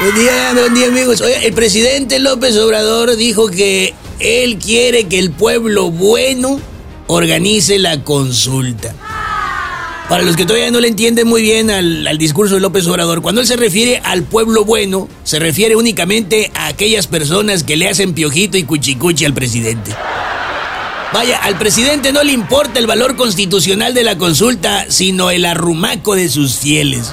Buen día, buen día amigos. Oye, el presidente López Obrador dijo que él quiere que el pueblo bueno organice la consulta. Para los que todavía no le entienden muy bien al, al, discurso de López Obrador, cuando él se refiere al pueblo bueno, se refiere únicamente a aquellas personas que le hacen piojito y cuchicuchi al presidente. Vaya, al presidente no le importa el valor constitucional de la consulta, sino el arrumaco de sus fieles.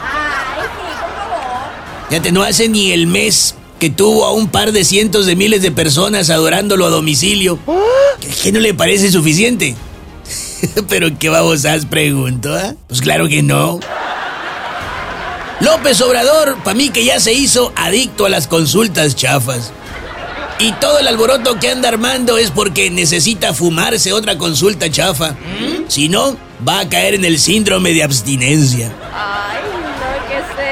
Fíjate, no hace ni el mes que tuvo a un par de cientos de miles de personas adorándolo a domicilio. ¿Qué no le parece suficiente? Pero qué babosas pregunto, ¿eh? Pues claro que no. López Obrador, para mí que ya se hizo adicto a las consultas chafas. Y todo el alboroto que anda armando es porque necesita fumarse otra consulta chafa. Si no, va a caer en el síndrome de abstinencia.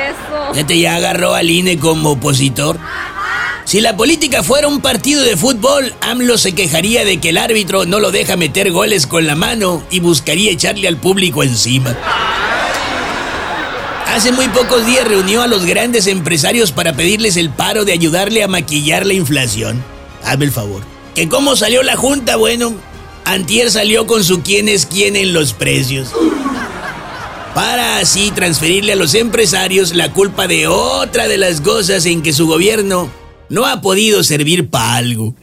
Eso? Ya te ya agarró al INE como opositor. Si la política fuera un partido de fútbol, AMLO se quejaría de que el árbitro no lo deja meter goles con la mano y buscaría echarle al público encima. Hace muy pocos días reunió a los grandes empresarios para pedirles el paro de ayudarle a maquillar la inflación. Hazme el favor. ¿Que cómo salió la junta? Bueno, Antier salió con su quién es quién en los precios. Para así transferirle a los empresarios la culpa de otra de las cosas en que su gobierno no ha podido servir para algo.